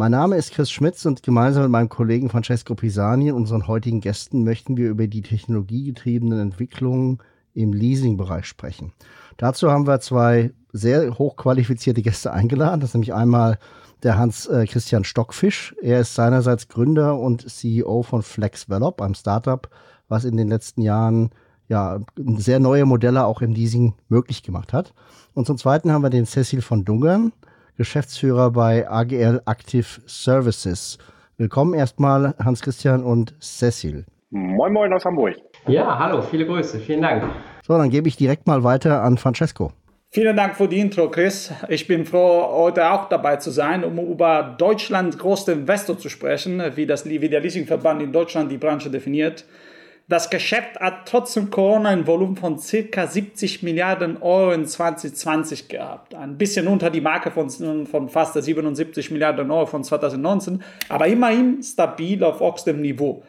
Mein Name ist Chris Schmitz und gemeinsam mit meinem Kollegen Francesco Pisani und unseren heutigen Gästen möchten wir über die technologiegetriebenen Entwicklungen im Leasing-Bereich sprechen. Dazu haben wir zwei sehr hochqualifizierte Gäste eingeladen. Das ist nämlich einmal der Hans-Christian äh, Stockfisch. Er ist seinerseits Gründer und CEO von FlexVelop, einem Startup, was in den letzten Jahren ja, sehr neue Modelle auch im Leasing möglich gemacht hat. Und zum Zweiten haben wir den Cecil von Dungern. Geschäftsführer bei AGL Active Services. Willkommen erstmal Hans-Christian und Cecil. Moin Moin aus Hamburg. Ja, hallo, viele Grüße, vielen Dank. So, dann gebe ich direkt mal weiter an Francesco. Vielen Dank für die Intro, Chris. Ich bin froh, heute auch dabei zu sein, um über Deutschlands größte Investor zu sprechen, wie, das, wie der Leasingverband in Deutschland die Branche definiert. Das Geschäft hat trotzdem Corona ein Volumen von ca. 70 Milliarden Euro in 2020 gehabt. Ein bisschen unter die Marke von, von fast 77 Milliarden Euro von 2019, aber immerhin stabil auf höchstem Niveau.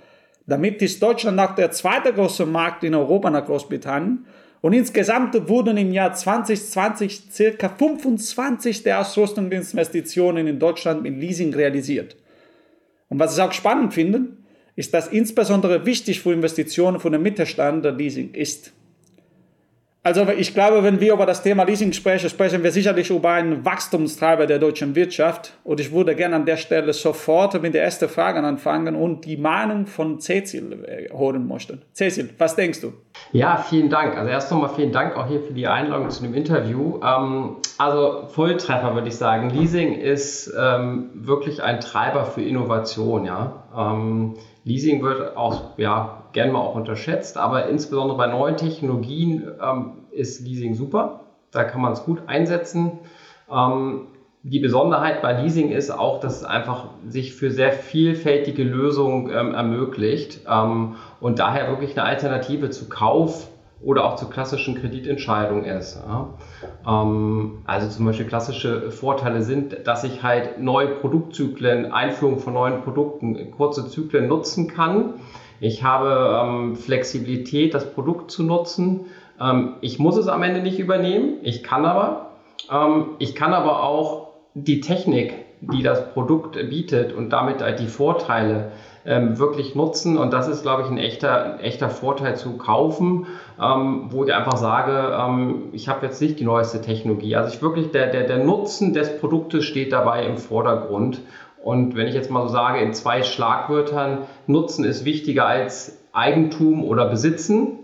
Damit ist Deutschland auch der zweite große Markt in Europa nach Großbritannien. Und insgesamt wurden im Jahr 2020 ca. 25 der Ausrüstungsinvestitionen in Deutschland mit Leasing realisiert. Und was ich auch spannend finde, ist das insbesondere wichtig für Investitionen von dem Mittelstand der Leasing ist. Also ich glaube, wenn wir über das Thema Leasing sprechen, sprechen wir sicherlich über einen Wachstumstreiber der deutschen Wirtschaft. Und ich würde gerne an der Stelle sofort mit der ersten Frage anfangen und die Meinung von Cecil äh, hören möchten. Cecil, was denkst du? Ja, vielen Dank. Also erst nochmal vielen Dank auch hier für die Einladung zu dem Interview. Ähm, also Volltreffer würde ich sagen. Leasing ist ähm, wirklich ein Treiber für Innovation. Ja. Leasing wird auch ja, gerne mal auch unterschätzt, aber insbesondere bei neuen Technologien ähm, ist Leasing super. Da kann man es gut einsetzen. Ähm, die Besonderheit bei Leasing ist auch, dass es einfach sich für sehr vielfältige Lösungen ähm, ermöglicht ähm, und daher wirklich eine Alternative zu Kauf oder auch zu klassischen Kreditentscheidungen ist. Ja. Ähm, also zum Beispiel klassische Vorteile sind, dass ich halt neue Produktzyklen, Einführung von neuen Produkten, kurze Zyklen nutzen kann. Ich habe ähm, Flexibilität, das Produkt zu nutzen. Ähm, ich muss es am Ende nicht übernehmen, ich kann aber. Ähm, ich kann aber auch die Technik, die das Produkt bietet und damit halt die Vorteile ähm, wirklich nutzen. Und das ist, glaube ich, ein echter, ein echter Vorteil zu kaufen, ähm, wo ich einfach sage, ähm, ich habe jetzt nicht die neueste Technologie. Also ich wirklich, der, der, der Nutzen des Produktes steht dabei im Vordergrund. Und wenn ich jetzt mal so sage, in zwei Schlagwörtern, Nutzen ist wichtiger als Eigentum oder Besitzen.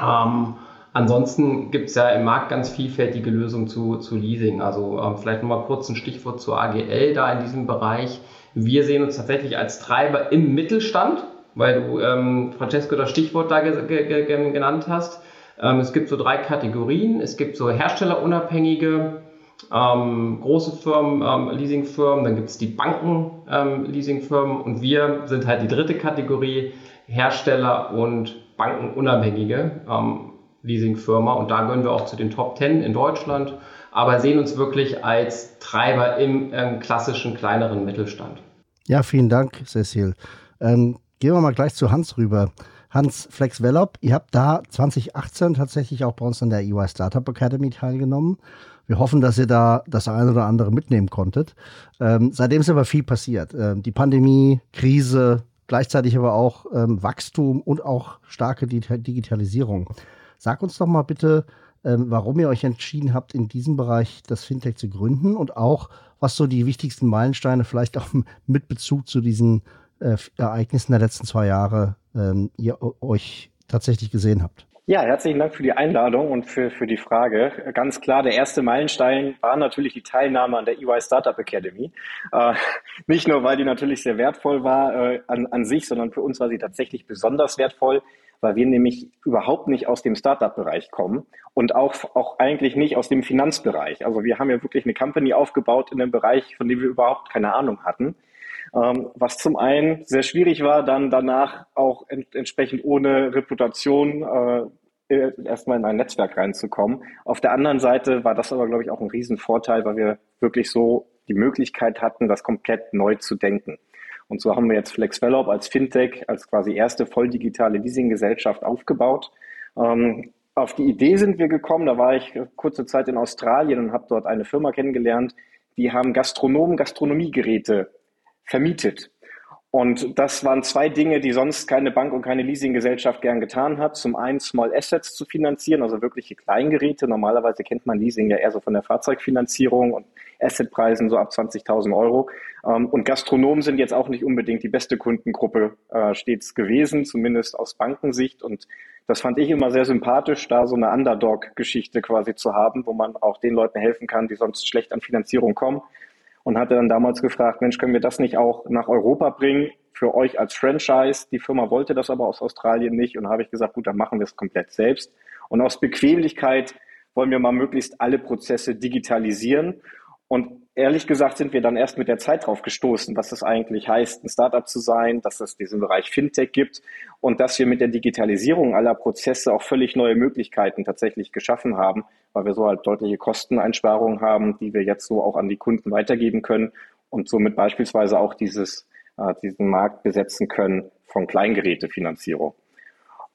Ähm, ansonsten gibt es ja im Markt ganz vielfältige Lösungen zu, zu Leasing. Also ähm, vielleicht nochmal kurz ein Stichwort zur AGL da in diesem Bereich. Wir sehen uns tatsächlich als Treiber im Mittelstand, weil du, ähm, Francesco, das Stichwort da ge ge ge genannt hast. Ähm, es gibt so drei Kategorien. Es gibt so herstellerunabhängige, ähm, große Firmen, ähm, Leasingfirmen, dann gibt es die Banken, ähm, Leasingfirmen und wir sind halt die dritte Kategorie, Hersteller und bankenunabhängige ähm, Leasingfirma und da gehören wir auch zu den Top 10 in Deutschland aber sehen uns wirklich als Treiber im ähm, klassischen kleineren Mittelstand. Ja, vielen Dank, Cecil. Ähm, gehen wir mal gleich zu Hans rüber. Hans Flex Velop, ihr habt da 2018 tatsächlich auch bei uns an der EY Startup Academy teilgenommen. Wir hoffen, dass ihr da das eine oder andere mitnehmen konntet. Ähm, seitdem ist aber viel passiert. Ähm, die Pandemie, Krise, gleichzeitig aber auch ähm, Wachstum und auch starke Digitalisierung. Sag uns doch mal bitte, ähm, warum ihr euch entschieden habt, in diesem Bereich das Fintech zu gründen und auch, was so die wichtigsten Meilensteine vielleicht auch mit Bezug zu diesen äh, Ereignissen der letzten zwei Jahre ähm, ihr euch tatsächlich gesehen habt. Ja, herzlichen Dank für die Einladung und für, für die Frage. Ganz klar, der erste Meilenstein war natürlich die Teilnahme an der EY Startup Academy. Äh, nicht nur, weil die natürlich sehr wertvoll war äh, an, an sich, sondern für uns war sie tatsächlich besonders wertvoll, weil wir nämlich überhaupt nicht aus dem Startup-Bereich kommen und auch, auch eigentlich nicht aus dem Finanzbereich. Also wir haben ja wirklich eine Company aufgebaut in einem Bereich, von dem wir überhaupt keine Ahnung hatten. Ähm, was zum einen sehr schwierig war, dann danach auch ent entsprechend ohne Reputation äh, erstmal in ein Netzwerk reinzukommen. Auf der anderen Seite war das aber, glaube ich, auch ein Riesenvorteil, weil wir wirklich so die Möglichkeit hatten, das komplett neu zu denken. Und so haben wir jetzt FlexVelop als Fintech, als quasi erste voll digitale Leasinggesellschaft aufgebaut. Ähm, auf die Idee sind wir gekommen, da war ich kurze Zeit in Australien und habe dort eine Firma kennengelernt, die haben Gastronomen Gastronomiegeräte vermietet. Und das waren zwei Dinge, die sonst keine Bank und keine Leasinggesellschaft gern getan hat. Zum einen Small Assets zu finanzieren, also wirkliche Kleingeräte. Normalerweise kennt man Leasing ja eher so von der Fahrzeugfinanzierung und Assetpreisen so ab 20.000 Euro. Ähm, und Gastronomen sind jetzt auch nicht unbedingt die beste Kundengruppe äh, stets gewesen, zumindest aus Bankensicht. Und das fand ich immer sehr sympathisch, da so eine Underdog-Geschichte quasi zu haben, wo man auch den Leuten helfen kann, die sonst schlecht an Finanzierung kommen und hatte dann damals gefragt, Mensch, können wir das nicht auch nach Europa bringen für euch als Franchise? Die Firma wollte das aber aus Australien nicht und habe ich gesagt, gut, dann machen wir es komplett selbst. Und aus Bequemlichkeit wollen wir mal möglichst alle Prozesse digitalisieren und ehrlich gesagt sind wir dann erst mit der Zeit drauf gestoßen, was es eigentlich heißt, ein Startup zu sein, dass es diesen Bereich Fintech gibt und dass wir mit der Digitalisierung aller Prozesse auch völlig neue Möglichkeiten tatsächlich geschaffen haben, weil wir so halt deutliche Kosteneinsparungen haben, die wir jetzt so auch an die Kunden weitergeben können und somit beispielsweise auch dieses, äh, diesen Markt besetzen können von Kleingerätefinanzierung.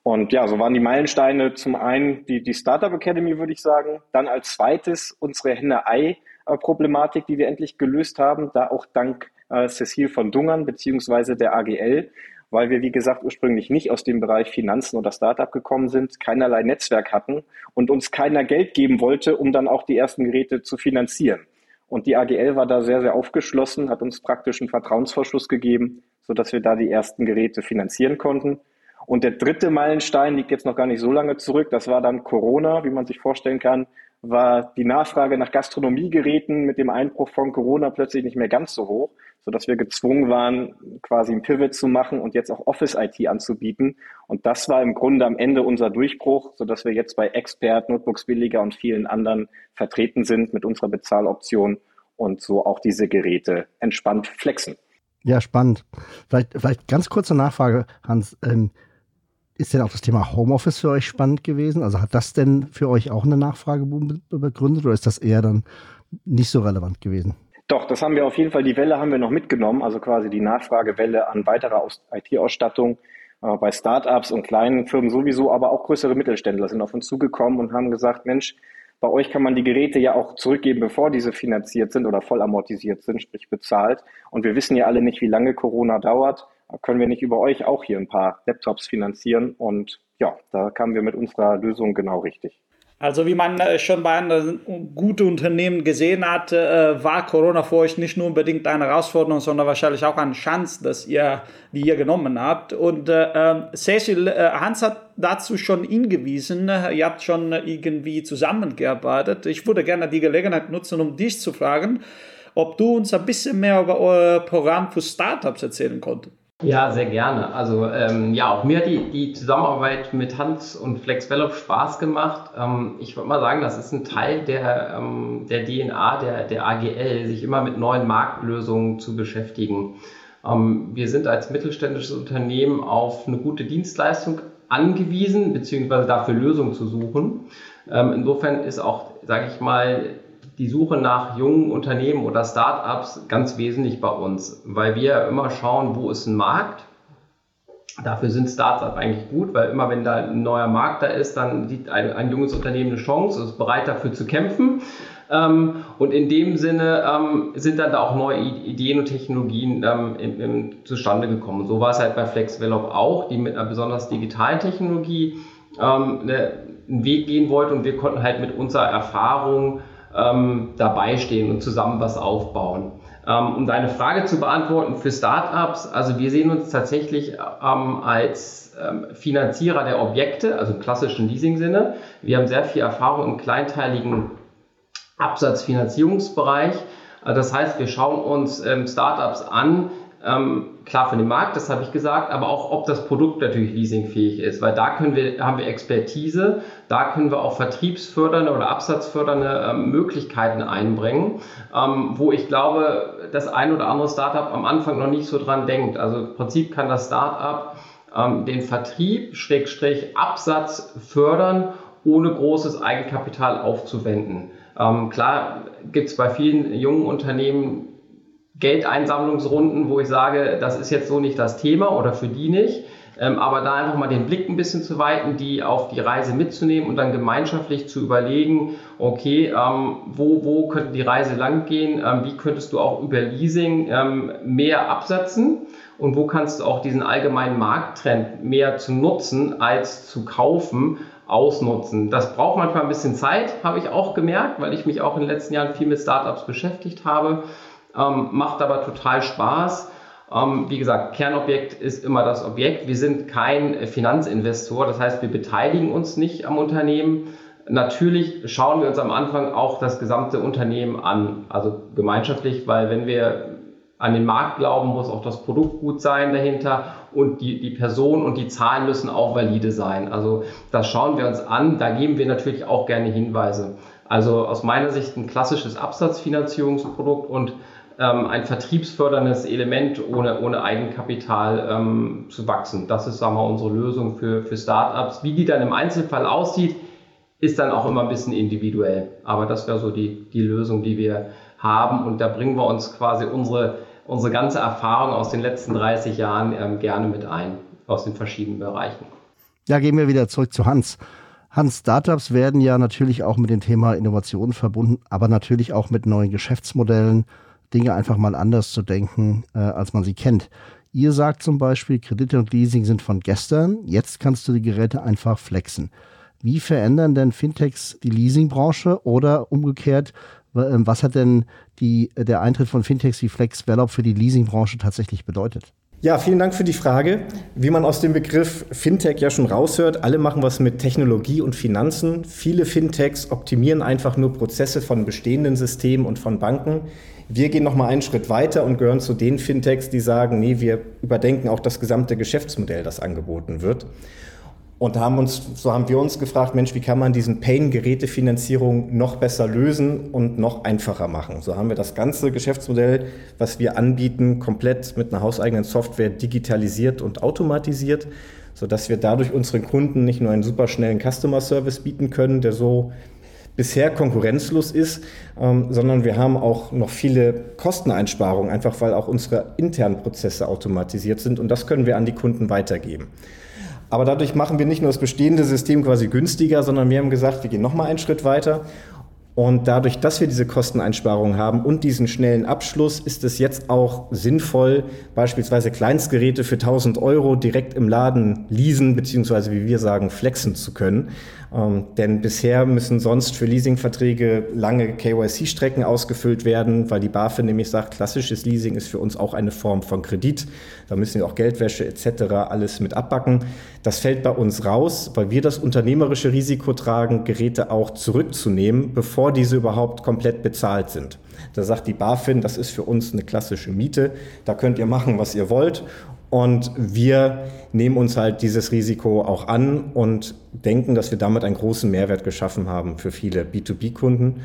Und ja, so waren die Meilensteine zum einen die, die Startup Academy, würde ich sagen. Dann als zweites unsere Henne-Ei Problematik, die wir endlich gelöst haben, da auch dank äh, Cecil von Dungern beziehungsweise der AGL, weil wir, wie gesagt, ursprünglich nicht aus dem Bereich Finanzen oder Startup gekommen sind, keinerlei Netzwerk hatten und uns keiner Geld geben wollte, um dann auch die ersten Geräte zu finanzieren. Und die AGL war da sehr, sehr aufgeschlossen, hat uns praktisch einen Vertrauensvorschuss gegeben, sodass wir da die ersten Geräte finanzieren konnten. Und der dritte Meilenstein liegt jetzt noch gar nicht so lange zurück. Das war dann Corona, wie man sich vorstellen kann war die Nachfrage nach Gastronomiegeräten mit dem Einbruch von Corona plötzlich nicht mehr ganz so hoch, sodass wir gezwungen waren, quasi ein Pivot zu machen und jetzt auch Office-IT anzubieten. Und das war im Grunde am Ende unser Durchbruch, sodass wir jetzt bei Expert, Notebooks Billiger und vielen anderen vertreten sind mit unserer Bezahloption und so auch diese Geräte entspannt flexen. Ja, spannend. Vielleicht, vielleicht ganz kurze Nachfrage, Hans. Ähm, ist denn auch das Thema Homeoffice für euch spannend gewesen? Also hat das denn für euch auch eine Nachfrage begründet oder ist das eher dann nicht so relevant gewesen? Doch, das haben wir auf jeden Fall, die Welle haben wir noch mitgenommen, also quasi die Nachfragewelle an weiterer IT-Ausstattung äh, bei Startups und kleinen Firmen sowieso, aber auch größere Mittelständler sind auf uns zugekommen und haben gesagt, Mensch, bei euch kann man die Geräte ja auch zurückgeben, bevor diese finanziert sind oder voll amortisiert sind, sprich bezahlt. Und wir wissen ja alle nicht, wie lange Corona dauert können wir nicht über euch auch hier ein paar Laptops finanzieren? Und ja, da kamen wir mit unserer Lösung genau richtig. Also wie man äh, schon bei anderen guten Unternehmen gesehen hat, äh, war Corona für euch nicht nur unbedingt eine Herausforderung, sondern wahrscheinlich auch eine Chance, dass ihr, die ihr genommen habt. Und äh, ähm, Cecil, äh, Hans hat dazu schon hingewiesen, ihr habt schon irgendwie zusammengearbeitet. Ich würde gerne die Gelegenheit nutzen, um dich zu fragen, ob du uns ein bisschen mehr über euer Programm für Startups erzählen konntest. Ja, sehr gerne. Also ähm, ja, auch mir hat die, die Zusammenarbeit mit Hans und FlexVelop Spaß gemacht. Ähm, ich würde mal sagen, das ist ein Teil der, ähm, der DNA der, der AGL, sich immer mit neuen Marktlösungen zu beschäftigen. Ähm, wir sind als mittelständisches Unternehmen auf eine gute Dienstleistung angewiesen, beziehungsweise dafür Lösungen zu suchen. Ähm, insofern ist auch, sage ich mal, die Suche nach jungen Unternehmen oder Startups ganz wesentlich bei uns, weil wir immer schauen, wo ist ein Markt. Dafür sind Startups eigentlich gut, weil immer wenn da ein neuer Markt da ist, dann sieht ein, ein junges Unternehmen eine Chance, ist bereit dafür zu kämpfen. Ähm, und in dem Sinne ähm, sind dann da auch neue Ideen und Technologien ähm, im, im, zustande gekommen. So war es halt bei FlexVelop auch, die mit einer besonders digitalen Technologie ähm, eine, einen Weg gehen wollte und wir konnten halt mit unserer Erfahrung ähm, dabei stehen und zusammen was aufbauen. Ähm, um deine Frage zu beantworten für Startups, also wir sehen uns tatsächlich ähm, als ähm, Finanzierer der Objekte, also im klassischen Leasing-Sinne. Wir haben sehr viel Erfahrung im kleinteiligen Absatzfinanzierungsbereich. Also das heißt, wir schauen uns ähm, Startups an, Ähm, klar für den Markt, das habe ich gesagt, aber auch ob das Produkt natürlich leasingfähig ist, weil da können wir, haben wir Expertise, da können wir auch vertriebsfördernde oder absatzfördernde ähm, Möglichkeiten einbringen, ähm, wo ich glaube, das ein oder andere Startup am Anfang noch nicht so dran denkt. Also im Prinzip kann das Startup ähm, den Vertrieb, Schrägstrich Absatz fördern, ohne großes Eigenkapital aufzuwenden. Ähm, klar gibt es bei vielen jungen Unternehmen Geldeinsammlungsrunden, wo ich sage, das ist jetzt so nicht das Thema oder für die nicht. Ähm, aber da einfach mal den Blick ein bisschen zu weiten, die auf die Reise mitzunehmen und dann gemeinschaftlich zu überlegen, okay, ähm, wo, wo könnte die Reise lang gehen, ähm, wie könntest du auch über Leasing ähm, mehr absetzen und wo kannst du auch diesen allgemeinen Markttrend mehr zu nutzen als zu kaufen, ausnutzen. Das braucht manchmal ein bisschen Zeit, habe ich auch gemerkt, weil ich mich auch in den letzten Jahren viel mit Startups beschäftigt habe ähm, macht aber total Spaß. Ähm, wie gesagt, Kernobjekt ist immer das Objekt. Wir sind kein Finanzinvestor, das heißt, wir beteiligen uns nicht am Unternehmen. Natürlich schauen wir uns am Anfang auch das gesamte Unternehmen an, also gemeinschaftlich, weil wenn wir an den Markt glauben, muss auch das Produkt gut sein dahinter und die, die Person und die Zahlen müssen auch valide sein. Also das schauen wir uns an, da geben wir natürlich auch gerne Hinweise. Also aus meiner Sicht ein klassisches Absatzfinanzierungsprodukt und ähm, ein vertriebsförderndes Element ohne, ohne Eigenkapital ähm, zu wachsen. Das ist, sagen wir, unsere Lösung für, für Startups. Wie die dann im Einzelfall aussieht, ist dann auch immer ein bisschen individuell. Aber das wäre so die, die Lösung, die wir haben. Und da bringen wir uns quasi unsere, unsere ganze Erfahrung aus den letzten 30 Jahren ähm, gerne mit ein, aus den verschiedenen Bereichen. Ja, gehen wir wieder zurück zu Hans. Hans, Startups werden ja natürlich auch mit dem Thema Innovation verbunden, aber natürlich auch mit neuen Geschäftsmodellen, Dinge einfach mal anders zu denken, äh, als man sie kennt. Ihr sagt zum Beispiel, Kredite und Leasing sind von gestern, jetzt kannst du die Geräte einfach flexen. Wie verändern denn Fintechs die Leasingbranche oder umgekehrt, ähm, was hat denn die, der Eintritt von Fintechs wie FlexVelop für die Leasingbranche tatsächlich bedeutet? Ja, vielen Dank für die Frage. Wie man aus dem Begriff Fintech ja schon raushört, alle machen was mit Technologie und Finanzen. Viele Fintechs optimieren einfach nur Prozesse von bestehenden Systemen und von Banken. Wir gehen noch mal einen Schritt weiter und gehören zu den Fintechs, die sagen, nee, wir überdenken auch das gesamte Geschäftsmodell, das angeboten wird. Und haben uns, so haben wir uns gefragt, Mensch, wie kann man diesen Pain-Gerätefinanzierung noch besser lösen und noch einfacher machen? So haben wir das ganze Geschäftsmodell, was wir anbieten, komplett mit einer hauseigenen Software digitalisiert und automatisiert, sodass wir dadurch unseren Kunden nicht nur einen super schnellen Customer Service bieten können, der so bisher konkurrenzlos ist, ähm, sondern wir haben auch noch viele Kosteneinsparungen, einfach weil auch unsere internen Prozesse automatisiert sind und das können wir an die Kunden weitergeben. Aber dadurch machen wir nicht nur das bestehende System quasi günstiger, sondern wir haben gesagt, wir gehen noch mal einen Schritt weiter und dadurch, dass wir diese Kosteneinsparungen haben und diesen schnellen Abschluss, ist es jetzt auch sinnvoll, beispielsweise Kleinstgeräte für 1000 Euro direkt im Laden leasen, beziehungsweise wie wir sagen, flexen zu können. Ähm, denn bisher müssen sonst für Leasingverträge lange KYC-Strecken ausgefüllt werden, weil die BaFin nämlich sagt, klassisches Leasing ist für uns auch eine Form von Kredit. Da müssen wir auch Geldwäsche etc. alles mit abbacken. Das fällt bei uns raus, weil wir das unternehmerische Risiko tragen, Geräte auch zurückzunehmen, bevor diese überhaupt komplett bezahlt sind. Da sagt die BaFin, das ist für uns eine klassische Miete, da könnt ihr machen, was ihr wollt. Und wir nehmen uns halt dieses Risiko auch an und denken, dass wir damit einen großen Mehrwert geschaffen haben für viele B2B-Kunden.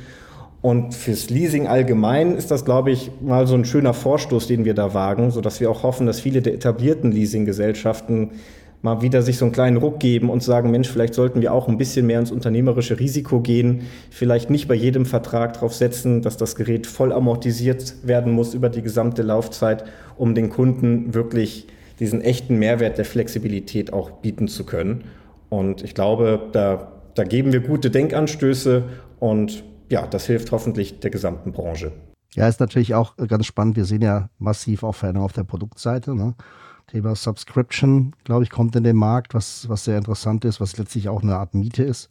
Und fürs Leasing allgemein ist das, glaube ich, mal so ein schöner Vorstoß, den wir da wagen, sodass wir auch hoffen, dass viele der etablierten Leasinggesellschaften mal wieder sich so einen kleinen Ruck geben und sagen, Mensch, vielleicht sollten wir auch ein bisschen mehr ins unternehmerische Risiko gehen, vielleicht nicht bei jedem Vertrag darauf setzen, dass das Gerät voll amortisiert werden muss über die gesamte Laufzeit, um den Kunden wirklich diesen echten Mehrwert der Flexibilität auch bieten zu können. Und ich glaube, da, da geben wir gute Denkanstöße und ja, das hilft hoffentlich der gesamten Branche. Ja, ist natürlich auch ganz spannend. Wir sehen ja massiv auch Veränderungen auf der Produktseite. Ne? Thema Subscription, glaube ich, kommt in den Markt, was, was sehr interessant ist, was letztlich auch eine Art Miete ist.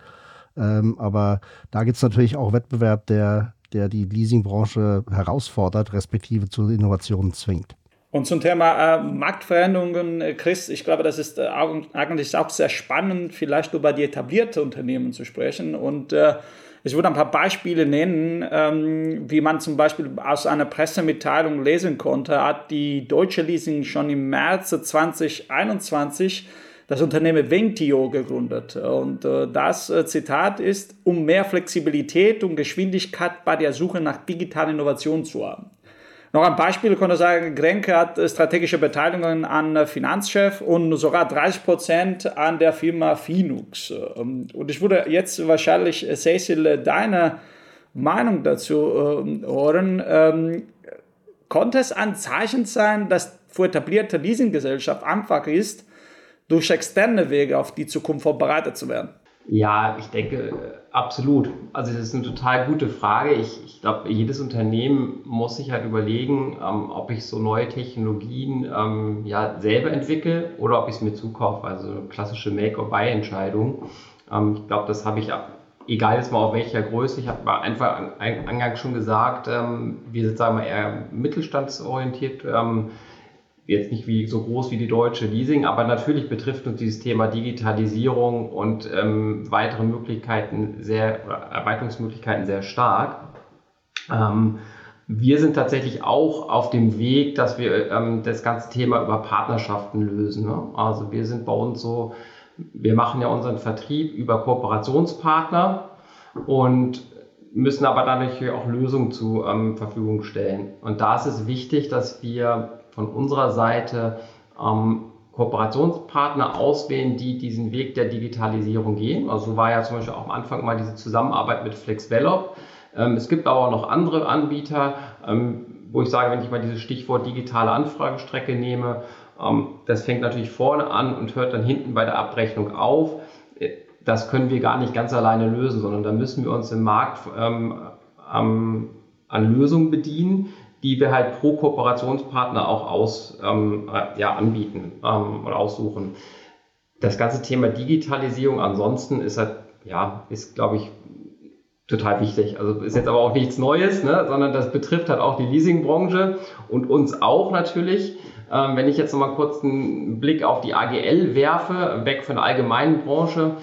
Ähm, aber da gibt es natürlich auch Wettbewerb, der, der die Leasingbranche herausfordert, respektive zu Innovationen zwingt. Und zum Thema äh, Marktveränderungen, äh, Chris, ich glaube, das ist äh, eigentlich auch sehr spannend, vielleicht über die etablierte Unternehmen zu sprechen. Und äh, ich würde ein paar Beispiele nennen, ähm, wie man zum Beispiel aus einer Pressemitteilung lesen konnte, hat die Deutsche Leasing schon im März 2021 das Unternehmen Ventio gegründet. Und äh, das äh, Zitat ist, um mehr Flexibilität und Geschwindigkeit bei der Suche nach digitalen Innovationen zu haben. Noch ein Beispiel konnte sagen, Grenke hat strategische Beteiligungen an Finanzchef und sogar 30 Prozent an der Firma Finux. Und ich würde jetzt wahrscheinlich, Cecil, deine Meinung dazu äh, hören. Ähm, konnte es ein Zeichen sein, dass für etablierte Leasinggesellschaft einfach ist, durch externe Wege auf die Zukunft vorbereitet zu werden? Ja, ich denke absolut. Also das ist eine total gute Frage. Ich, ich glaube, jedes Unternehmen muss sich halt überlegen, ähm, ob ich so neue Technologien ähm, ja selber entwickle oder ob ich es mir zukaufe. Also klassische Make-or-Buy-Entscheidung. Ähm, ich glaube, das habe ich egal jetzt mal auf welcher Größe. Ich habe einfach eingangs schon gesagt, ähm, wir sind sagen wir eher mittelstandsorientiert. Jetzt nicht wie, so groß wie die deutsche Leasing, aber natürlich betrifft uns dieses Thema Digitalisierung und ähm, weitere Möglichkeiten sehr, Erweiterungsmöglichkeiten sehr stark. Ähm, wir sind tatsächlich auch auf dem Weg, dass wir ähm, das ganze Thema über Partnerschaften lösen. Ne? Also wir sind bei uns so, wir machen ja unseren Vertrieb über Kooperationspartner und müssen aber dann natürlich auch Lösungen zur ähm, Verfügung stellen. Und da ist es wichtig, dass wir von unserer Seite ähm, Kooperationspartner auswählen, die diesen Weg der Digitalisierung gehen. Also so war ja zum Beispiel auch am Anfang mal diese Zusammenarbeit mit FlexVelop. Ähm, es gibt aber auch noch andere Anbieter, ähm, wo ich sage, wenn ich mal dieses Stichwort digitale Anfragestrecke nehme, ähm, das fängt natürlich vorne an und hört dann hinten bei der Abrechnung auf. Äh, das können wir gar nicht ganz alleine lösen, sondern da müssen wir uns im Markt ähm, an Lösungen bedienen, die wir halt pro Kooperationspartner auch aus, ähm, äh, ja, anbieten ähm, oder aussuchen. Das ganze Thema Digitalisierung ansonsten ist halt, ja, ist, glaube ich, total wichtig. Also ist jetzt aber auch nichts Neues, ne, sondern das betrifft halt auch die Leasingbranche und uns auch natürlich. Ähm, wenn ich jetzt nochmal kurz einen Blick auf die AGL werfe, weg von der allgemeinen Branche,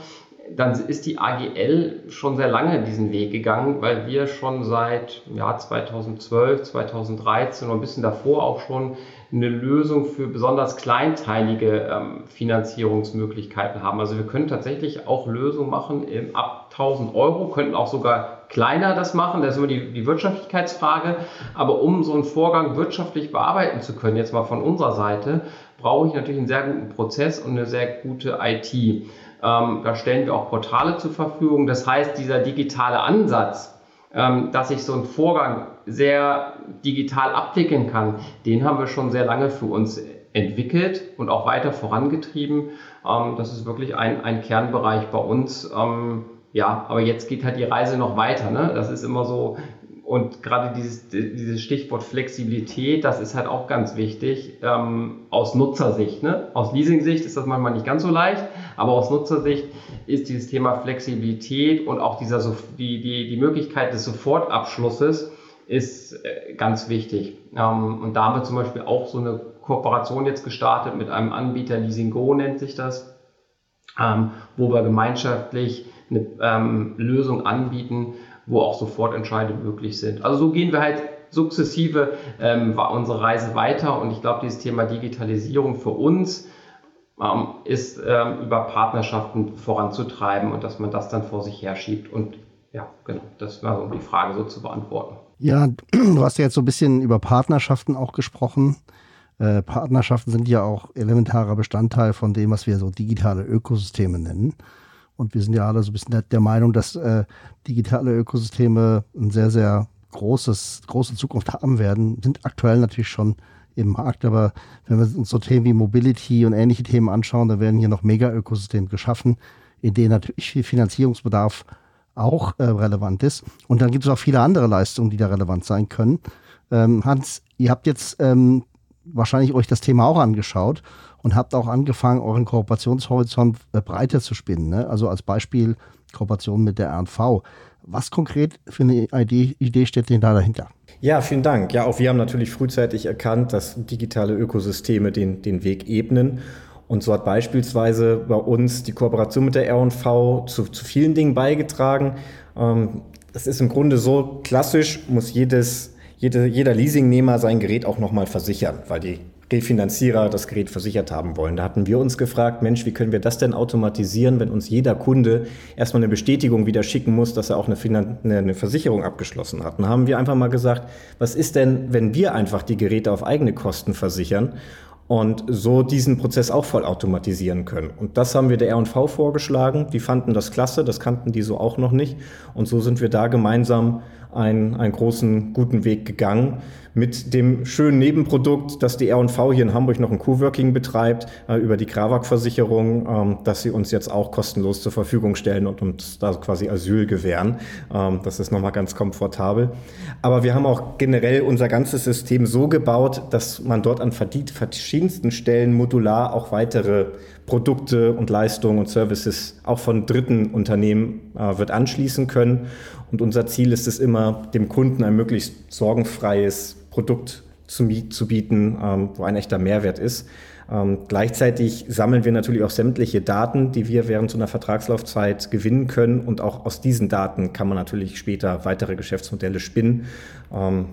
dann ist die AGL schon sehr lange diesen Weg gegangen, weil wir schon seit ja, 2012, 2013 und ein bisschen davor auch schon eine Lösung für besonders kleinteilige ähm, Finanzierungsmöglichkeiten haben. Also wir können tatsächlich auch Lösungen machen im, ab 1000 Euro, könnten auch sogar kleiner das machen, das ist immer die, die Wirtschaftlichkeitsfrage. Aber um so einen Vorgang wirtschaftlich bearbeiten zu können, jetzt mal von unserer Seite, brauche ich natürlich einen sehr guten Prozess und eine sehr gute IT. Ähm, da stellen wir auch Portale zur Verfügung. Das heißt, dieser digitale Ansatz, ähm, dass ich so einen Vorgang sehr digital abwickeln kann, den haben wir schon sehr lange für uns entwickelt und auch weiter vorangetrieben. Ähm, das ist wirklich ein, ein Kernbereich bei uns. Ähm, ja, aber jetzt geht halt die Reise noch weiter. Ne? Das ist immer so, und gerade dieses, dieses Stichwort Flexibilität, das ist halt auch ganz wichtig ähm, aus Nutzersicht. Ne? Aus Leasing-Sicht ist das manchmal nicht ganz so leicht, aber aus Nutzersicht ist dieses Thema Flexibilität und auch dieser, die, die, die Möglichkeit des Sofortabschlusses ist äh, ganz wichtig. Ähm, und da haben wir zum Beispiel auch so eine Kooperation jetzt gestartet mit einem Anbieter, Leasing Go nennt sich das, ähm, wo wir gemeinschaftlich eine ähm, Lösung anbieten, wo auch Sofortentscheide möglich sind. Also so gehen wir halt sukzessive ähm, unsere Reise weiter und ich glaube, dieses Thema Digitalisierung für uns ist ähm, über Partnerschaften voranzutreiben und dass man das dann vor sich herschiebt und ja, genau, das war um die Frage so zu beantworten. Ja, du hast ja jetzt so ein bisschen über Partnerschaften auch gesprochen. Äh, Partnerschaften sind ja auch elementarer Bestandteil von dem, was wir so digitale Ökosysteme nennen. Und wir sind ja alle so ein bisschen der Meinung, dass äh, digitale Ökosysteme ein sehr, sehr großes, große Zukunft haben werden. Sind aktuell natürlich schon im Markt, aber wenn wir uns so Themen wie Mobility und ähnliche Themen anschauen, dann werden hier noch Mega-Ökosysteme geschaffen, in denen natürlich viel Finanzierungsbedarf auch äh, relevant ist. Und dann gibt es auch viele andere Leistungen, die da relevant sein können. Ähm, Hans, ihr habt jetzt ähm, wahrscheinlich euch das Thema auch angeschaut und habt auch angefangen, euren Kooperationshorizont äh, breiter zu spinnen. Ne? Also als Beispiel Kooperation mit der RNV. Was konkret für eine Idee, Idee steht denn da dahinter? Ja, vielen Dank. Ja, auch wir haben natürlich frühzeitig erkannt, dass digitale Ökosysteme den, den Weg ebnen. Und so hat beispielsweise bei uns die Kooperation mit der R&V zu, zu vielen Dingen beigetragen. Ähm, ist im Grunde so klassisch, muss jedes, jede, jeder Leasingnehmer sein Gerät auch nochmal versichern, weil die Refinanzierer das Gerät versichert haben wollen. Da hatten wir uns gefragt, Mensch, wie können wir das denn automatisieren, wenn uns jeder Kunde erstmal eine Bestätigung wieder schicken muss, dass er auch eine, eine Versicherung abgeschlossen hat. Dann haben wir einfach mal gesagt, was ist denn, wenn wir einfach die Geräte auf eigene Kosten versichern und so diesen Prozess auch voll automatisieren können. Und das haben wir der R&V vorgeschlagen. Die fanden das klasse, das kannten die so auch noch nicht. Und so sind wir da gemeinsam einen, einen großen, guten Weg gegangen mit dem schönen Nebenprodukt, dass die R&V hier in Hamburg noch ein Coworking betreibt, äh, über die Krawak-Versicherung, ähm, dass sie uns jetzt auch kostenlos zur Verfügung stellen und uns da quasi Asyl gewähren. Ähm, das ist nochmal ganz komfortabel. Aber wir haben auch generell unser ganzes System so gebaut, dass man dort an verschiedensten Stellen modular auch weitere Produkte und Leistungen und Services auch von dritten Unternehmen äh, wird anschließen können. Und unser Ziel ist es immer, dem Kunden ein möglichst sorgenfreies Produkt zu, zu bieten, ähm, wo ein echter Mehrwert ist. Ähm, gleichzeitig sammeln wir natürlich auch sämtliche Daten, die wir während so einer Vertragslaufzeit gewinnen können. Und auch aus diesen Daten kann man natürlich später weitere Geschäftsmodelle spinnen. Ähm,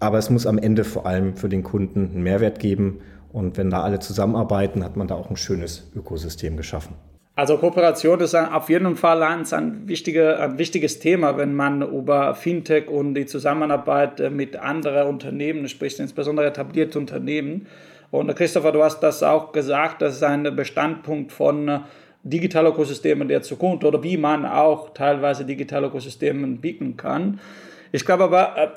aber es muss am Ende vor allem für den Kunden einen Mehrwert geben. Und wenn da alle zusammenarbeiten, hat man da auch ein schönes Ökosystem geschaffen. Also Kooperation ist auf jeden Fall ein, ein, wichtiger, ein wichtiges Thema, wenn man über Fintech und die Zusammenarbeit äh, mit anderen Unternehmen spricht, insbesondere etablierte Unternehmen. Und Christopher, du hast das auch gesagt, das ist ein Bestandpunkt von äh, digitalen Ökosystemen der Zukunft oder wie man auch teilweise digitale Ökosysteme bieten kann. Ich glaube aber, äh,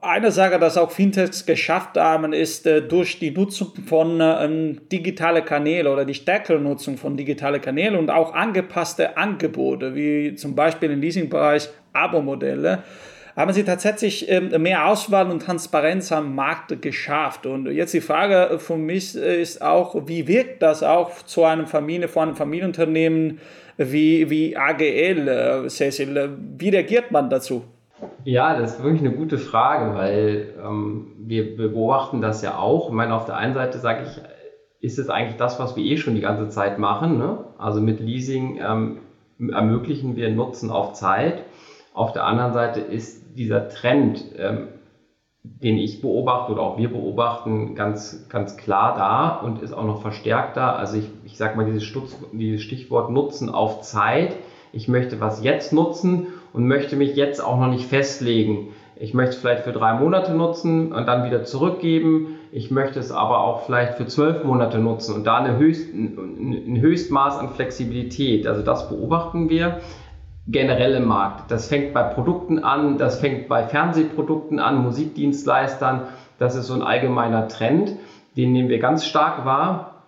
eine Sache, dass auch Fintechs geschafft haben, ist äh, durch die Nutzung von äh, digitalen Kanälen oder die stärkere Nutzung von digitalen Kanälen und auch angepasste Angebote, wie zum Beispiel im Leasingbereich Abo-Modelle, haben sie tatsächlich äh, mehr Auswahl und Transparenz am Markt geschafft. Und jetzt die Frage für mich ist auch, wie wirkt das auch zu einem Familie, vor einem Familienunternehmen wie, wie AGL, äh, Cecil? Wie reagiert man dazu? Ja, das ist wirklich eine gute Frage, weil ähm, wir beobachten das ja auch. Ich meine, auf der einen Seite sage ich, ist es eigentlich das, was wir eh schon die ganze Zeit machen. Ne? Also mit Leasing ähm, ermöglichen wir Nutzen auf Zeit. Auf der anderen Seite ist dieser Trend, ähm, den ich beobachte oder auch wir beobachten, ganz, ganz klar da und ist auch noch verstärkt da. Also ich, ich sage mal dieses, Stutz, dieses Stichwort Nutzen auf Zeit. Ich möchte was jetzt nutzen und möchte mich jetzt auch noch nicht festlegen. Ich möchte es vielleicht für drei Monate nutzen und dann wieder zurückgeben. Ich möchte es aber auch vielleicht für zwölf Monate nutzen und da eine Höchst, ein Höchstmaß an Flexibilität. Also das beobachten wir generell im Markt. Das fängt bei Produkten an, das fängt bei Fernsehprodukten an, Musikdienstleistern. Das ist so ein allgemeiner Trend, den nehmen wir ganz stark wahr.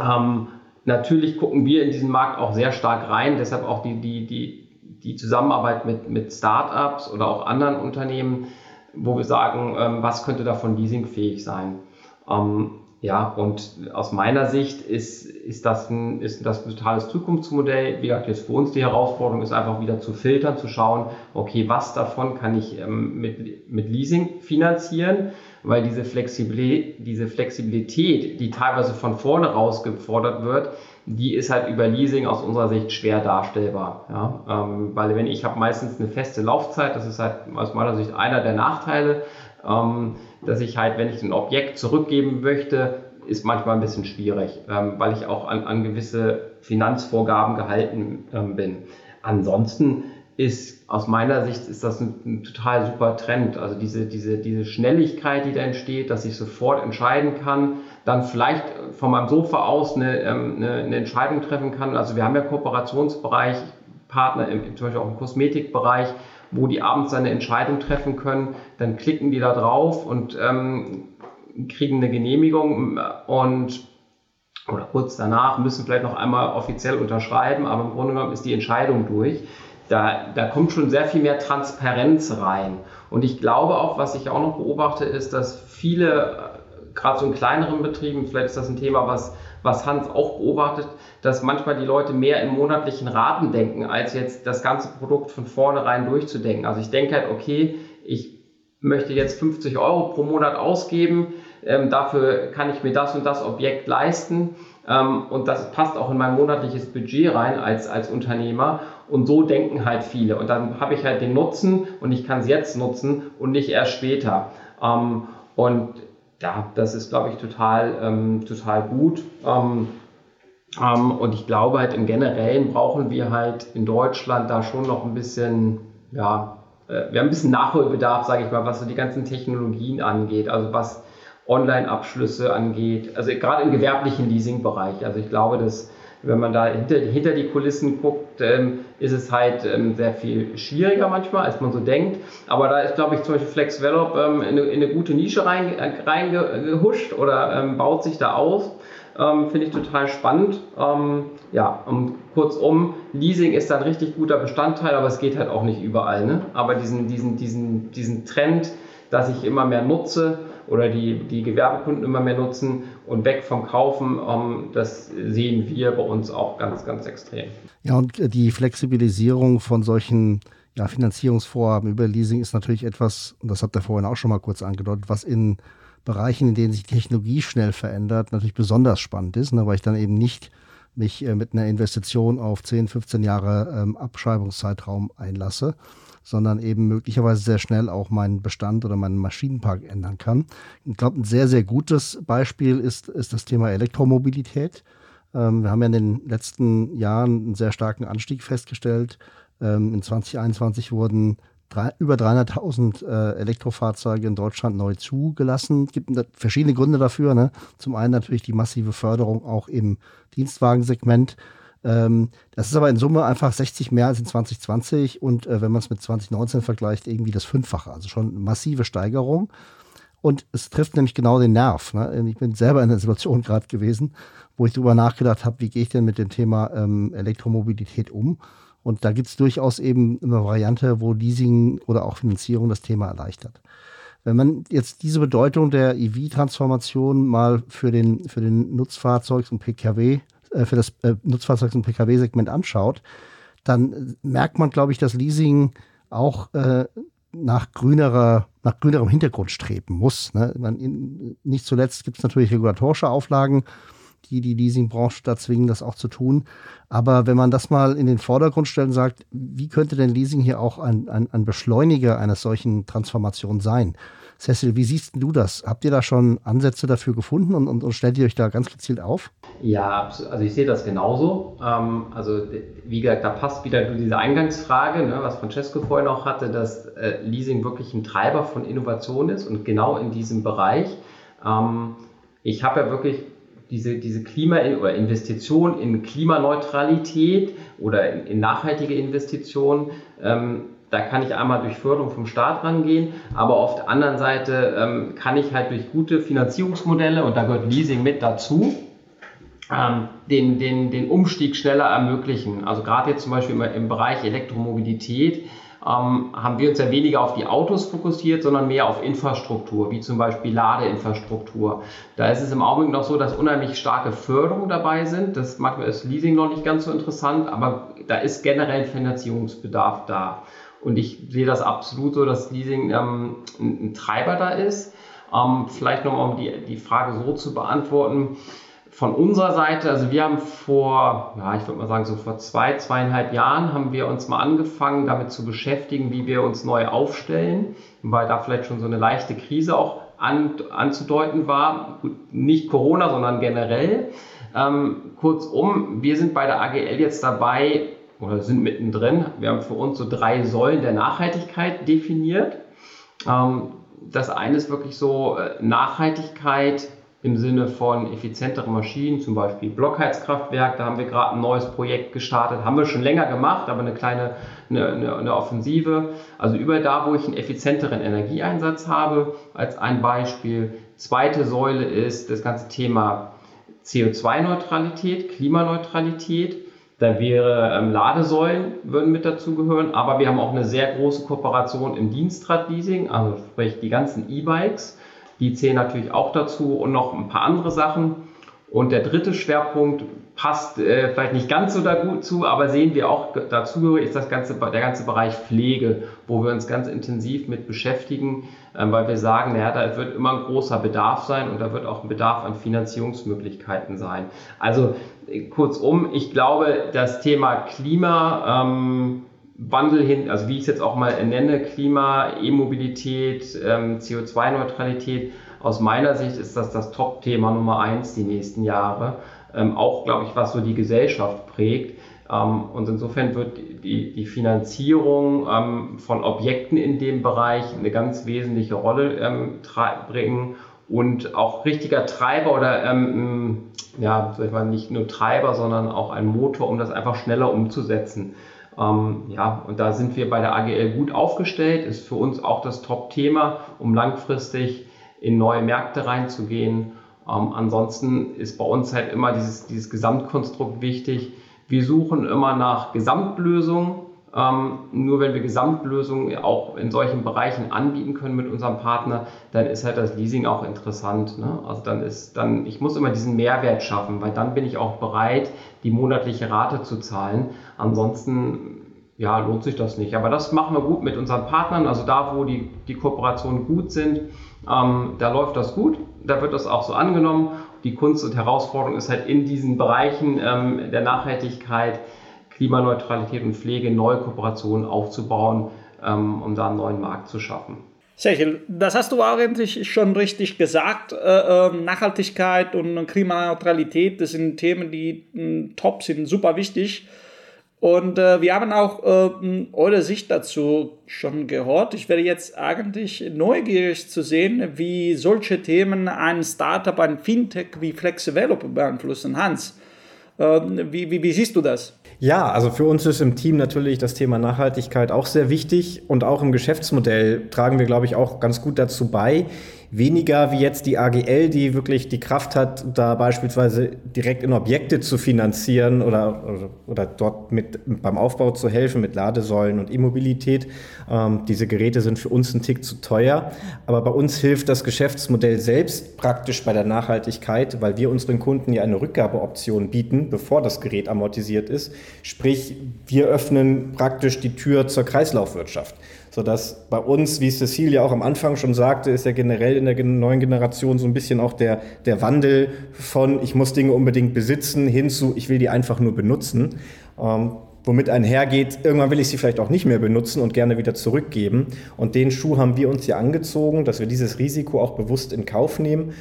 Ähm, natürlich gucken wir in diesen Markt auch sehr stark rein, deshalb auch die, die, die, die Zusammenarbeit mit, mit Startups oder auch anderen Unternehmen, wo wir sagen, ähm, was könnte davon leasingfähig sein. Ähm, ja, und aus meiner Sicht ist, ist, das ein, ist das ein totales Zukunftsmodell. Wie gesagt, jetzt für uns die Herausforderung ist einfach wieder zu filtern, zu schauen, okay, was davon kann ich ähm, mit, mit Leasing finanzieren, weil diese Flexibilität, diese Flexibilität, die teilweise von vorne raus gefordert wird, die ist halt über Leasing aus unserer Sicht schwer darstellbar. Ja? Ähm, weil wenn ich habe meistens eine feste Laufzeit, das ist halt aus meiner Sicht einer der Nachteile, ähm, dass ich halt, wenn ich ein Objekt zurückgeben möchte, ist manchmal ein bisschen schwierig, ähm, weil ich auch an, an gewisse Finanzvorgaben gehalten ähm, bin. Ansonsten ist aus meiner Sicht ist das ein, ein, total super Trend. Also diese, diese, diese Schnelligkeit, die da entsteht, dass ich sofort entscheiden kann, dann vielleicht von meinem Sofa aus eine, ähm, eine, eine Entscheidung treffen kann. Also wir haben ja Kooperationsbereich, Partner im, zum Beispiel auch im Kosmetikbereich, wo die abends eine Entscheidung treffen können. Dann klicken die da drauf und ähm, kriegen eine Genehmigung und oder kurz danach müssen vielleicht noch einmal offiziell unterschreiben, aber im Grunde genommen ist die Entscheidung durch. Da, da kommt schon sehr viel mehr Transparenz rein. Und ich glaube auch, was ich auch noch beobachte, ist, dass viele gerade so in kleineren Betrieben, vielleicht ist das ein Thema, was, was Hans auch beobachtet, dass manchmal die Leute mehr in monatlichen Raten denken, als jetzt das ganze Produkt von vornherein durchzudenken. Also ich denke halt, okay, ich möchte jetzt 50 Euro pro Monat ausgeben, ähm, dafür kann ich mir das und das Objekt leisten und das passt auch in mein monatliches Budget rein als, als Unternehmer. Und so denken halt viele. Und dann habe ich halt den Nutzen und ich kann es jetzt nutzen und nicht erst später. Ähm, und ja, das ist, glaube ich, total, ähm, total gut. Ähm, ähm, und ich glaube halt im Generellen brauchen wir halt in Deutschland da schon noch ein bisschen, ja, äh, wir haben ein bisschen Nachholbedarf, sage ich mal, was so die ganzen Technologien angeht. Also was Online-Abschlüsse angeht, also gerade im gewerblichen Leasing-Bereich. Also ich glaube, dass wenn man da hinter, hinter die Kulissen guckt, ähm, ist es halt ähm, sehr viel schwieriger manchmal, als man so denkt. Aber da ist, glaube ich, zum Beispiel FlexVelop ähm, in, eine, in, eine, gute Nische reingehuscht rein oder ähm, baut sich da aus. Ähm, Finde ich total spannend. Ähm, ja, und kurzum, Leasing ist da ein richtig guter Bestandteil, aber es geht halt auch nicht überall. Ne? Aber diesen, diesen, diesen, diesen Trend, dass ich immer mehr nutze, oder die, die Gewerbekunden immer mehr nutzen und weg vom Kaufen, ähm, das sehen wir bei uns auch ganz, ganz extrem. Ja, und äh, die Flexibilisierung von solchen ja, Finanzierungsvorhaben über Leasing ist natürlich etwas, und das habt ihr vorhin auch schon mal kurz angedeutet, was in Bereichen, in denen sich Technologie schnell verändert, natürlich besonders spannend ist, ne, weil ich dann eben nicht mich äh, mit einer Investition auf 10, 15 Jahre ähm, Abschreibungszeitraum einlasse, sondern eben möglicherweise sehr schnell auch meinen Bestand oder meinen Maschinenpark ändern kann. Ich glaube, ein sehr, sehr gutes Beispiel ist, ist das Thema Elektromobilität. Ähm, wir haben ja in den letzten Jahren einen sehr starken Anstieg festgestellt. Ähm, in 2021 wurden drei, über 300.000 äh, Elektrofahrzeuge in Deutschland neu zugelassen. Es gibt verschiedene Gründe dafür. Ne? Zum einen natürlich die massive Förderung auch im Dienstwagensegment. Ähm, das ist aber in Summe einfach 60 mehr als in 2020 und äh, wenn man es mit 2019 vergleicht, irgendwie das Fünffache. Also schon massive Steigerung. Und es trifft nämlich genau den Nerv. Ne? Ich bin selber in einer Situation gerade gewesen, wo ich darüber nachgedacht habe, wie gehe ich denn mit dem Thema ähm, Elektromobilität um? Und da gibt es durchaus eben eine Variante, wo Leasing oder auch Finanzierung das Thema erleichtert. Wenn man jetzt diese Bedeutung der EV-Transformation mal für den, für den Nutzfahrzeugs- und Pkw für das äh, Nutzfahrzeugs- und Pkw-Segment anschaut, dann merkt man, glaube ich, dass Leasing auch äh, nach grünerer, nach grünerem Hintergrund streben muss. Ne? Man, in, nicht zuletzt gibt es natürlich regulatorische Auflagen, die die Leasingbranche da zwingen, das auch zu tun. Aber wenn man das mal in den Vordergrund stellt und sagt, wie könnte denn Leasing hier auch ein, ein, ein Beschleuniger einer solchen Transformation sein? Cecil, wie siehst du das? Habt ihr da schon Ansätze dafür gefunden und, und, und stellt ihr euch da ganz gezielt auf? Ja, also ich sehe das genauso. Ähm, also wie gesagt, da passt wieder diese Eingangsfrage, ne, was Francesco vorhin auch hatte, dass äh, Leasing wirklich ein Treiber von Innovation ist und genau in diesem Bereich. Ähm, ich habe ja wirklich diese, diese Klima- oder Investition in Klimaneutralität oder in, in nachhaltige Investitionen ähm, da kann ich einmal durch Förderung vom Staat rangehen, aber auf der anderen Seite ähm, kann ich halt durch gute Finanzierungsmodelle, und da gehört Leasing mit dazu, ähm, den, den, den Umstieg schneller ermöglichen. Also gerade jetzt zum Beispiel im Bereich Elektromobilität ähm, haben wir uns ja weniger auf die Autos fokussiert, sondern mehr auf Infrastruktur, wie zum Beispiel Ladeinfrastruktur. Da ist es im Augenblick noch so, dass unheimlich starke Förderungen dabei sind. Das manchmal ist Leasing noch nicht ganz so interessant, aber da ist generell Finanzierungsbedarf da. Und ich sehe das absolut so, dass Leasing ähm, ein, Treiber da ist. Ähm, vielleicht nochmal, um die, die Frage so zu beantworten. Von unserer Seite, also wir haben vor, ja, ich würde mal sagen, so vor zwei, zweieinhalb Jahren haben wir uns mal angefangen, damit zu beschäftigen, wie wir uns neu aufstellen, weil da vielleicht schon so eine leichte Krise auch an, anzudeuten war. Nicht Corona, sondern generell. Ähm, kurzum, wir sind bei der AGL jetzt dabei, oder sind mittendrin. Wir haben für uns so drei Säulen der Nachhaltigkeit definiert. Ähm, das eine ist wirklich so äh, Nachhaltigkeit im Sinne von effizienteren Maschinen, zum Beispiel Blockheizkraftwerk. Da haben wir gerade ein neues Projekt gestartet. Haben wir schon länger gemacht, aber eine kleine eine, eine, Offensive. Also überall da, wo ich einen effizienteren Energieeinsatz habe, als ein Beispiel. Zweite Säule ist das ganze Thema CO2-Neutralität, Klimaneutralität. Da wäre ähm, Ladesäulen würden mit dazugehören, aber wir haben auch eine sehr große Kooperation im Dienstradleasing, also sprich die ganzen E-Bikes, Die zählen natürlich auch dazu und noch ein paar andere Sachen. Und der dritte Schwerpunkt passt äh, vielleicht nicht ganz so gut zu, aber sehen wir auch dazu ist das ganze, der ganze Bereich Pflege, wo wir uns ganz intensiv mit beschäftigen, äh, weil wir sagen, naja, da wird immer ein großer Bedarf sein und da wird auch ein Bedarf an Finanzierungsmöglichkeiten sein. Also äh, kurzum, ich glaube, das Thema Klima, ähm, Wandel hin, also wie ich es jetzt auch mal nenne, Klima, E-Mobilität, ähm, CO2-Neutralität, aus meiner Sicht ist das das Top-Thema Nummer eins die nächsten Jahre ähm, auch, glaube ich, was so die Gesellschaft prägt. Ähm, und insofern wird die, die Finanzierung ähm, von Objekten in dem Bereich eine ganz wesentliche Rolle ähm, bringen und auch richtiger Treiber oder ähm, ja, sag ich mal, nicht nur Treiber, sondern auch ein Motor, um das einfach schneller umzusetzen. Ähm, ja, und da sind wir bei der AGL gut aufgestellt, ist für uns auch das Top-Thema, um langfristig in neue Märkte reinzugehen ähm, ansonsten ist bei uns halt immer dieses, dieses Gesamtkonstrukt wichtig. Wir suchen immer nach Gesamtlösungen. Ähm, nur wenn wir Gesamtlösungen auch in solchen Bereichen anbieten können mit unserem Partner, dann ist halt das Leasing auch interessant. Ne? Also dann ist dann, ich muss immer diesen Mehrwert schaffen, weil dann bin ich auch bereit, die monatliche Rate zu zahlen. Ansonsten ja, lohnt sich das nicht. Aber das machen wir gut mit unseren Partnern. Also da, wo die, die Kooperationen gut sind, ähm, da läuft das gut da wird das auch so angenommen. Die Kunst und Herausforderung ist halt in diesen Bereichen ähm, der Nachhaltigkeit, Klimaneutralität und Pflege neue Kooperationen aufzubauen, ähm, um da einen neuen Markt zu schaffen. Sechel, das hast du eigentlich schon richtig gesagt. Äh, ähm, Nachhaltigkeit und Klimaneutralität, das sind Themen, die äh, top sind, super wichtig. Und äh, wir haben auch äh, eure Sicht dazu schon gehört. Ich wäre jetzt eigentlich neugierig zu sehen, wie solche Themen ein Startup, ein Fintech wie FlexDevelop beeinflussen. Hans, äh, wie, wie, wie siehst du das? Ja, also für uns ist im Team natürlich das Thema Nachhaltigkeit auch sehr wichtig und auch im Geschäftsmodell tragen wir, glaube ich, auch ganz gut dazu bei weniger wie jetzt die AGL, die wirklich die Kraft hat, da beispielsweise direkt in Objekte zu finanzieren oder, oder, oder dort mit beim Aufbau zu helfen mit Ladesäulen und E-Mobilität. Ähm, diese Geräte sind für uns ein Tick zu teuer, aber bei uns hilft das Geschäftsmodell selbst praktisch bei der Nachhaltigkeit, weil wir unseren Kunden ja eine Rückgabeoption bieten, bevor das Gerät amortisiert ist. Sprich, wir öffnen praktisch die Tür zur Kreislaufwirtschaft sodass bei uns, wie Cecilia auch am Anfang schon sagte, ist ja generell in der neuen Generation so ein bisschen auch der, der Wandel von ich muss Dinge unbedingt besitzen hin zu ich will die einfach nur benutzen. Ähm, womit einhergeht, irgendwann will ich sie vielleicht auch nicht mehr benutzen und gerne wieder zurückgeben. Und den Schuh haben wir uns ja angezogen, dass wir dieses Risiko auch bewusst in Kauf nehmen,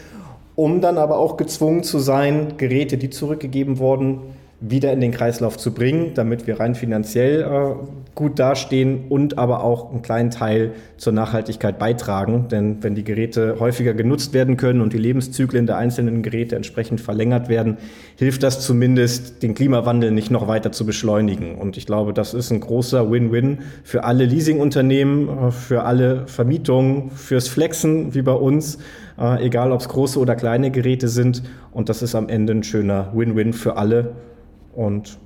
um dann aber auch gezwungen zu sein, Geräte, die zurückgegeben wurden, wieder in den Kreislauf zu bringen, damit wir rein finanziell äh, gut dastehen und aber auch einen kleinen Teil zur Nachhaltigkeit beitragen. Denn wenn die Geräte häufiger genutzt werden können und die Lebenszyklen der einzelnen Geräte entsprechend verlängert werden, hilft das zumindest, den Klimawandel nicht noch weiter zu beschleunigen. Und ich glaube, das ist ein großer Win-Win für alle Leasingunternehmen, äh, für alle Vermietungen, fürs Flexen wie bei uns, äh, egal ob es große oder kleine Geräte sind. Und das ist am Ende ein schöner Win-Win für alle und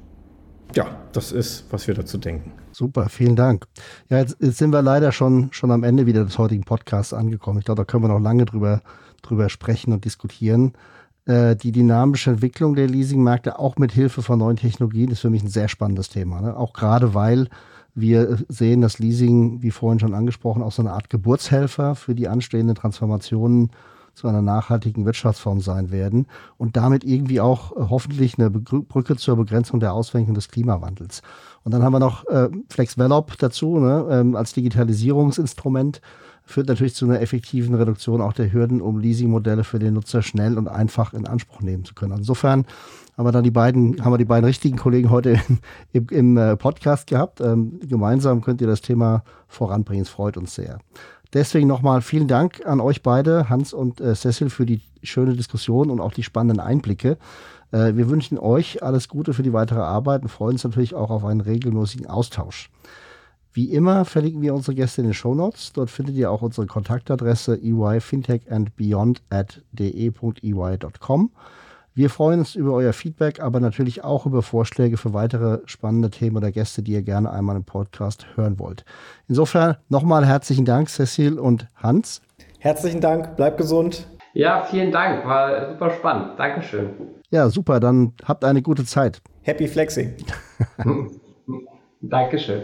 ja, das ist, was wir dazu denken. Super, vielen Dank. Ja, jetzt, jetzt, sind wir leider schon, schon am Ende wieder des heutigen Podcasts angekommen. Ich glaube, da können wir noch lange drüber, drüber sprechen und diskutieren. Äh, die dynamische Entwicklung der Leasingmärkte, auch mit Hilfe von neuen Technologien, ist für mich ein sehr spannendes Thema. Ne? Auch gerade weil wir sehen, dass Leasing, wie vorhin schon angesprochen, auch so eine Art Geburtshelfer für die anstehenden Transformationen zu einer nachhaltigen Wirtschaftsform sein werden und damit irgendwie auch äh, hoffentlich eine Brücke zur Begrenzung der Auswirkungen des Klimawandels. Und dann haben wir noch äh, FlexVelop dazu ne, ähm, als Digitalisierungsinstrument führt natürlich zu einer effektiven Reduktion auch der Hürden, um Leasingmodelle für den Nutzer schnell und einfach in Anspruch nehmen zu können. Insofern haben wir dann die beiden, haben wir die beiden richtigen Kollegen heute im, im äh, Podcast gehabt. Ähm, gemeinsam könnt ihr das Thema voranbringen. Es freut uns sehr. Deswegen nochmal vielen Dank an euch beide, Hans und äh, Cecil, für die schöne Diskussion und auch die spannenden Einblicke. Äh, wir wünschen euch alles Gute für die weitere Arbeit und freuen uns natürlich auch auf einen regelmäßigen Austausch. Wie immer verlinken wir unsere Gäste in den Show Notes. Dort findet ihr auch unsere Kontaktadresse eyfintechandbeyond at de.ey.com. Wir freuen uns über euer Feedback, aber natürlich auch über Vorschläge für weitere spannende Themen oder Gäste, die ihr gerne einmal im Podcast hören wollt. Insofern nochmal herzlichen Dank, Cecil und Hans. Herzlichen Dank, bleib gesund. Ja, vielen Dank, war super spannend. Dankeschön. Ja, super, dann habt eine gute Zeit. Happy Flexing. Dankeschön.